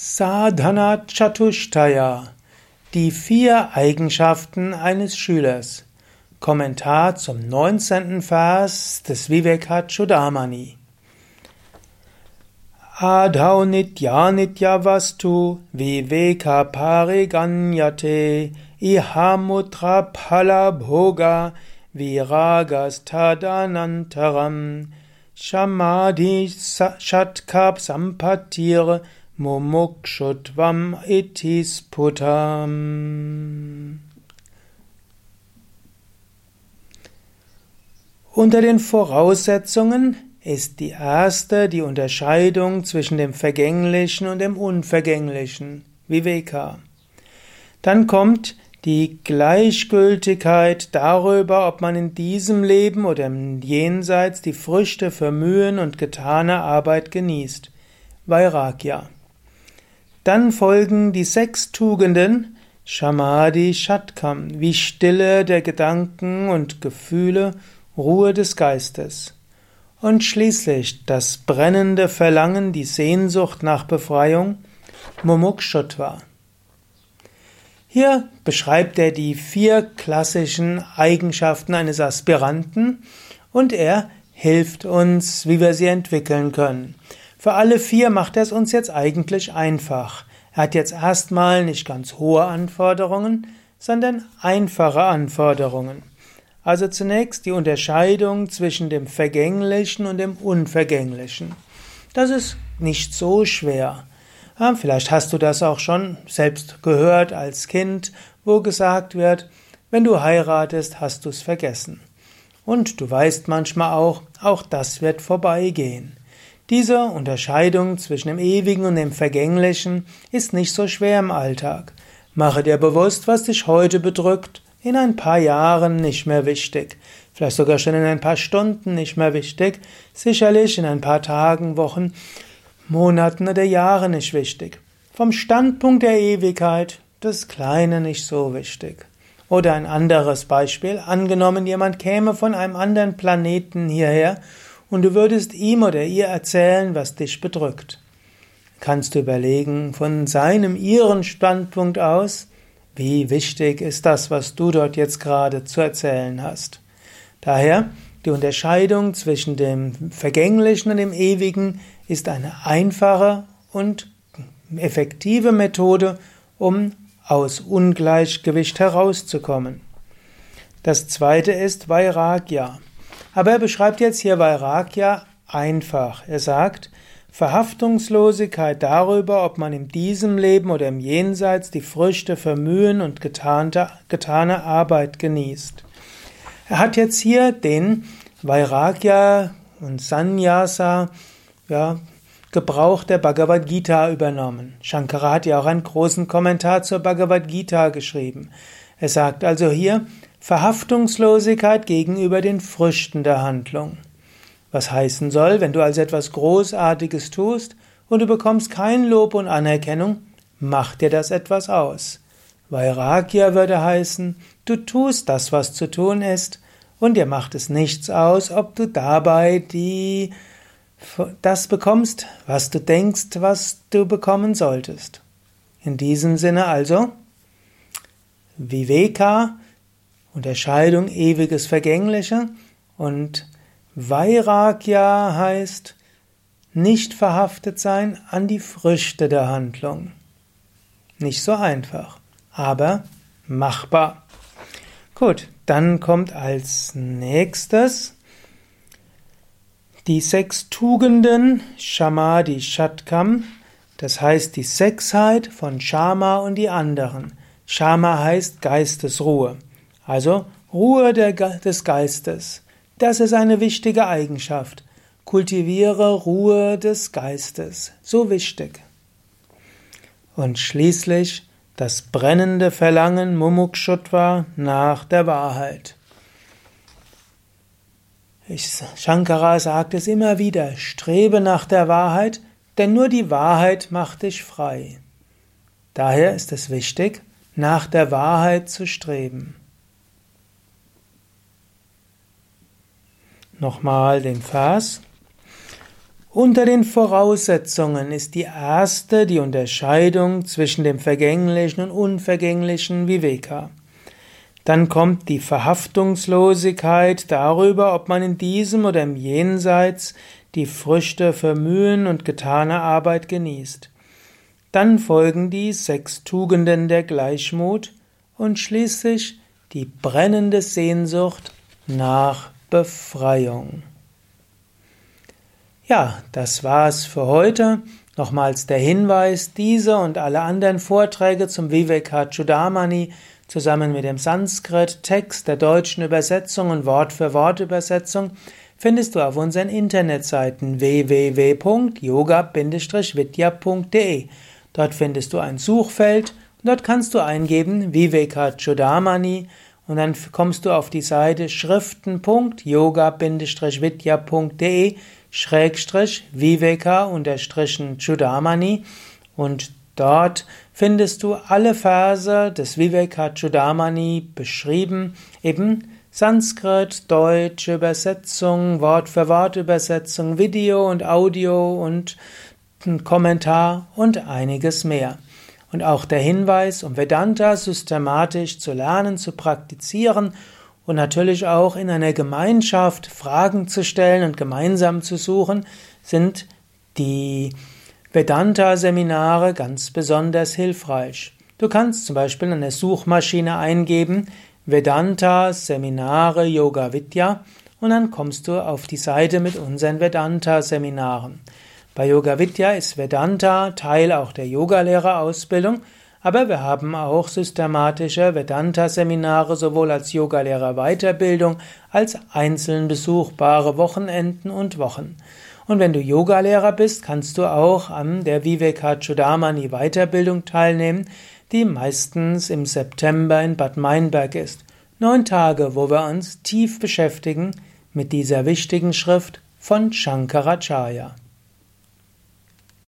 Sadhana Chatushtaya Die vier Eigenschaften eines Schülers Kommentar zum 19. Vers des Vivekachudamani Adhau nitya nitya vastu viveka pariganyate ihamutra phala bhoga viragas tadanantaram shamadhi shatkap sampatir Mumukshutvam itis putam. Unter den Voraussetzungen ist die erste die Unterscheidung zwischen dem Vergänglichen und dem Unvergänglichen, Viveka. Dann kommt die Gleichgültigkeit darüber, ob man in diesem Leben oder im Jenseits die Früchte für Mühen und getane Arbeit genießt, Vairagya. Dann folgen die sechs Tugenden Shamadhi Shatkam, wie Stille der Gedanken und Gefühle, Ruhe des Geistes. Und schließlich das brennende Verlangen, die Sehnsucht nach Befreiung, Mumukshutva. Hier beschreibt er die vier klassischen Eigenschaften eines Aspiranten und er hilft uns, wie wir sie entwickeln können. Für alle vier macht er es uns jetzt eigentlich einfach. Er hat jetzt erstmal nicht ganz hohe Anforderungen, sondern einfache Anforderungen. Also zunächst die Unterscheidung zwischen dem Vergänglichen und dem Unvergänglichen. Das ist nicht so schwer. Vielleicht hast du das auch schon selbst gehört als Kind, wo gesagt wird, wenn du heiratest, hast du es vergessen. Und du weißt manchmal auch, auch das wird vorbeigehen. Diese Unterscheidung zwischen dem Ewigen und dem Vergänglichen ist nicht so schwer im Alltag. Mache dir bewusst, was dich heute bedrückt, in ein paar Jahren nicht mehr wichtig, vielleicht sogar schon in ein paar Stunden nicht mehr wichtig, sicherlich in ein paar Tagen, Wochen, Monaten oder Jahren nicht wichtig. Vom Standpunkt der Ewigkeit das Kleine nicht so wichtig. Oder ein anderes Beispiel, angenommen jemand käme von einem anderen Planeten hierher und du würdest ihm oder ihr erzählen, was dich bedrückt. Kannst du überlegen, von seinem, ihren Standpunkt aus, wie wichtig ist das, was du dort jetzt gerade zu erzählen hast. Daher, die Unterscheidung zwischen dem Vergänglichen und dem Ewigen ist eine einfache und effektive Methode, um aus Ungleichgewicht herauszukommen. Das zweite ist Vairagya. Aber er beschreibt jetzt hier Vairagya einfach. Er sagt, Verhaftungslosigkeit darüber, ob man in diesem Leben oder im Jenseits die Früchte für Mühen und getane, getane Arbeit genießt. Er hat jetzt hier den Vairagya und Sannyasa ja, Gebrauch der Bhagavad Gita übernommen. Shankara hat ja auch einen großen Kommentar zur Bhagavad Gita geschrieben. Er sagt also hier, Verhaftungslosigkeit gegenüber den Früchten der Handlung. Was heißen soll, wenn du also etwas Großartiges tust und du bekommst kein Lob und Anerkennung, macht dir das etwas aus. Vairagya würde heißen, du tust das, was zu tun ist, und dir macht es nichts aus, ob du dabei die, das bekommst, was du denkst, was du bekommen solltest. In diesem Sinne also, Viveka Unterscheidung ewiges Vergängliche und Vairagya heißt nicht verhaftet sein an die Früchte der Handlung. Nicht so einfach, aber machbar. Gut, dann kommt als nächstes die sechs Tugenden Shamadhi Shatkam, das heißt die Sechsheit von Shama und die anderen. Shama heißt Geistesruhe. Also Ruhe des Geistes. Das ist eine wichtige Eigenschaft. Kultiviere Ruhe des Geistes. So wichtig. Und schließlich das brennende Verlangen Mumukshutva nach der Wahrheit. Ich, Shankara sagt es immer wieder, strebe nach der Wahrheit, denn nur die Wahrheit macht dich frei. Daher ist es wichtig, nach der Wahrheit zu streben. Nochmal den Vers. Unter den Voraussetzungen ist die erste die Unterscheidung zwischen dem vergänglichen und unvergänglichen Viveka. Dann kommt die Verhaftungslosigkeit darüber, ob man in diesem oder im Jenseits die Früchte für Mühen und getane Arbeit genießt. Dann folgen die sechs Tugenden der Gleichmut und schließlich die brennende Sehnsucht nach Befreiung. Ja, das war's für heute. Nochmals der Hinweis, diese und alle anderen Vorträge zum Vivekachudamani zusammen mit dem Sanskrit-Text der deutschen Übersetzung und Wort-für-Wort-Übersetzung findest du auf unseren Internetseiten www.yoga-vidya.de. Dort findest du ein Suchfeld und dort kannst du eingeben Vivekachudamani und dann kommst du auf die Seite schriften.yoga-vidya.de Schrägstrich Viveka unterstrichen Chudamani und dort findest du alle Verse des Viveka Chudamani beschrieben, eben Sanskrit, deutsche Übersetzung, Wort für Wort Übersetzung, Video und Audio und Kommentar und einiges mehr. Und auch der Hinweis, um Vedanta systematisch zu lernen, zu praktizieren und natürlich auch in einer Gemeinschaft Fragen zu stellen und gemeinsam zu suchen, sind die Vedanta-Seminare ganz besonders hilfreich. Du kannst zum Beispiel in der Suchmaschine eingeben Vedanta Seminare Yoga Vidya und dann kommst du auf die Seite mit unseren Vedanta-Seminaren. Bei Yoga Vidya ist Vedanta Teil auch der Yogalehrerausbildung aber wir haben auch systematische Vedanta-Seminare sowohl als Yogalehrer-Weiterbildung als einzeln besuchbare Wochenenden und Wochen. Und wenn du Yogalehrer bist, kannst du auch an der Vivekachudamani Weiterbildung teilnehmen, die meistens im September in Bad Meinberg ist. Neun Tage, wo wir uns tief beschäftigen mit dieser wichtigen Schrift von Shankaracharya.